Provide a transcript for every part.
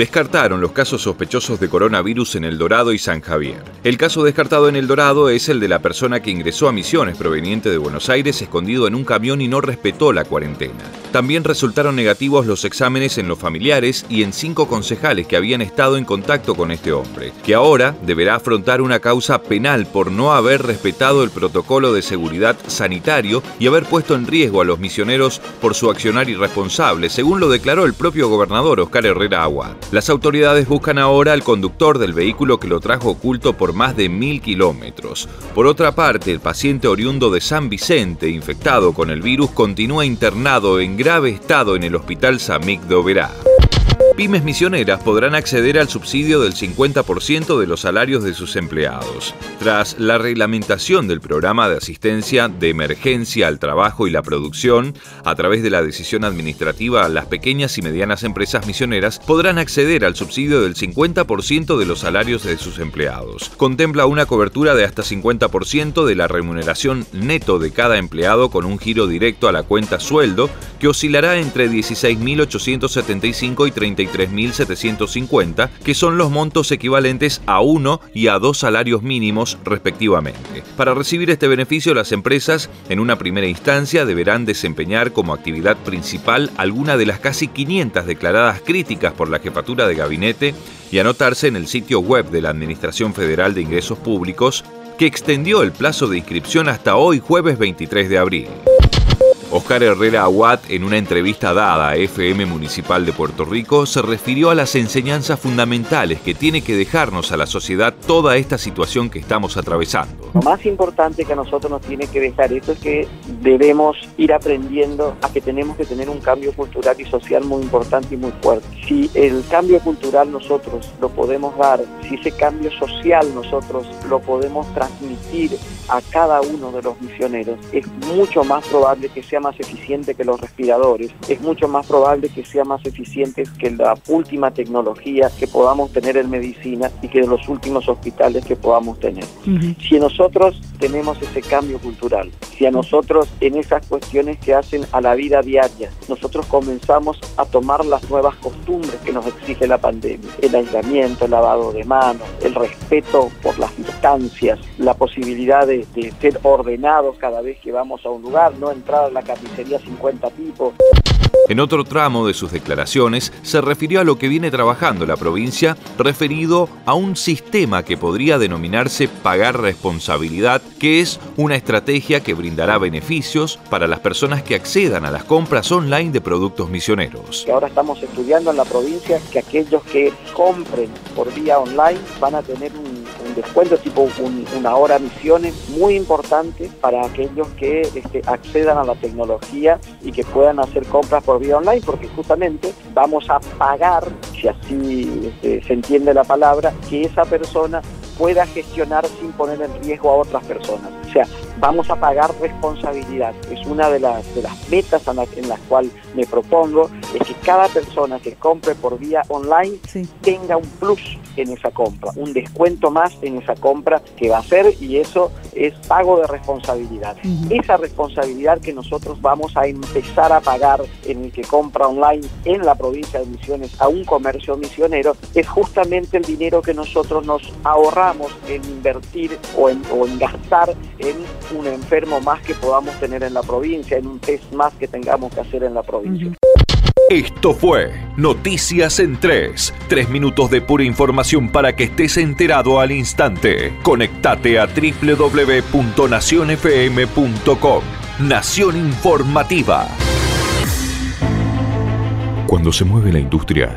Descartaron los casos sospechosos de coronavirus en El Dorado y San Javier. El caso descartado en El Dorado es el de la persona que ingresó a Misiones proveniente de Buenos Aires escondido en un camión y no respetó la cuarentena. También resultaron negativos los exámenes en los familiares y en cinco concejales que habían estado en contacto con este hombre, que ahora deberá afrontar una causa penal por no haber respetado el protocolo de seguridad sanitario y haber puesto en riesgo a los misioneros por su accionar irresponsable, según lo declaró el propio gobernador Oscar Herrera Aguad. Las autoridades buscan ahora al conductor del vehículo que lo trajo oculto por más de mil kilómetros. Por otra parte, el paciente oriundo de San Vicente, infectado con el virus, continúa internado en grave estado en el Hospital Samik de Oberá pymes misioneras podrán acceder al subsidio del 50% de los salarios de sus empleados. Tras la reglamentación del programa de asistencia de emergencia al trabajo y la producción, a través de la decisión administrativa, las pequeñas y medianas empresas misioneras podrán acceder al subsidio del 50% de los salarios de sus empleados. Contempla una cobertura de hasta 50% de la remuneración neto de cada empleado con un giro directo a la cuenta sueldo que oscilará entre 16.875 y 33 3.750, que son los montos equivalentes a uno y a dos salarios mínimos respectivamente. Para recibir este beneficio, las empresas, en una primera instancia, deberán desempeñar como actividad principal alguna de las casi 500 declaradas críticas por la jefatura de gabinete y anotarse en el sitio web de la Administración Federal de Ingresos Públicos, que extendió el plazo de inscripción hasta hoy jueves 23 de abril. Oscar Herrera Aguat, en una entrevista dada a FM Municipal de Puerto Rico, se refirió a las enseñanzas fundamentales que tiene que dejarnos a la sociedad toda esta situación que estamos atravesando. Lo más importante que a nosotros nos tiene que dejar esto es que debemos ir aprendiendo a que tenemos que tener un cambio cultural y social muy importante y muy fuerte. Si el cambio cultural nosotros lo podemos dar, si ese cambio social nosotros lo podemos transmitir a cada uno de los misioneros, es mucho más probable que sea más eficiente que los respiradores, es mucho más probable que sea más eficiente que la última tecnología que podamos tener en medicina y que de los últimos hospitales que podamos tener. Si nosotros tenemos ese cambio cultural, si a nosotros en esas cuestiones que hacen a la vida diaria, nosotros comenzamos a tomar las nuevas costumbres que nos exige la pandemia, el aislamiento, el lavado de manos, el respeto por las distancias, la posibilidad de, de ser ordenados cada vez que vamos a un lugar, no entrar a la carnicería 50 tipos. En otro tramo de sus declaraciones se refirió a lo que viene trabajando la provincia referido a un sistema que podría denominarse pagar responsabilidad, que es una estrategia que brindará beneficios para las personas que accedan a las compras online de productos misioneros. Ahora estamos estudiando en la provincia que aquellos que compren por vía online van a tener un descuento tipo una hora misiones muy importante para aquellos que este, accedan a la tecnología y que puedan hacer compras por vía online, porque justamente vamos a pagar, si así este, se entiende la palabra, que esa persona pueda gestionar sin poner en riesgo a otras personas. O sea, vamos a pagar responsabilidad. Es una de las, de las metas en, las cuales me propongo, es que cada persona que compre por vía online tenga un plus en esa compra, un descuento más en esa compra que va a hacer y eso es pago de responsabilidad. Esa responsabilidad que nosotros vamos a empezar a pagar en el que compra online en la provincia de Misiones a un comercio misionero es justamente el dinero que nosotros nos ahorramos en invertir o en, o en gastar en un enfermo más que podamos tener en la provincia, en un test más que tengamos que hacer en la provincia. Esto fue Noticias en 3. Tres minutos de pura información para que estés enterado al instante. Conectate a www.nacionfm.com. Nación Informativa. Cuando se mueve la industria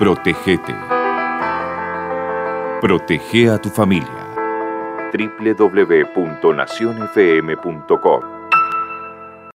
Protegete. Protege a tu familia. www.nacionfm.com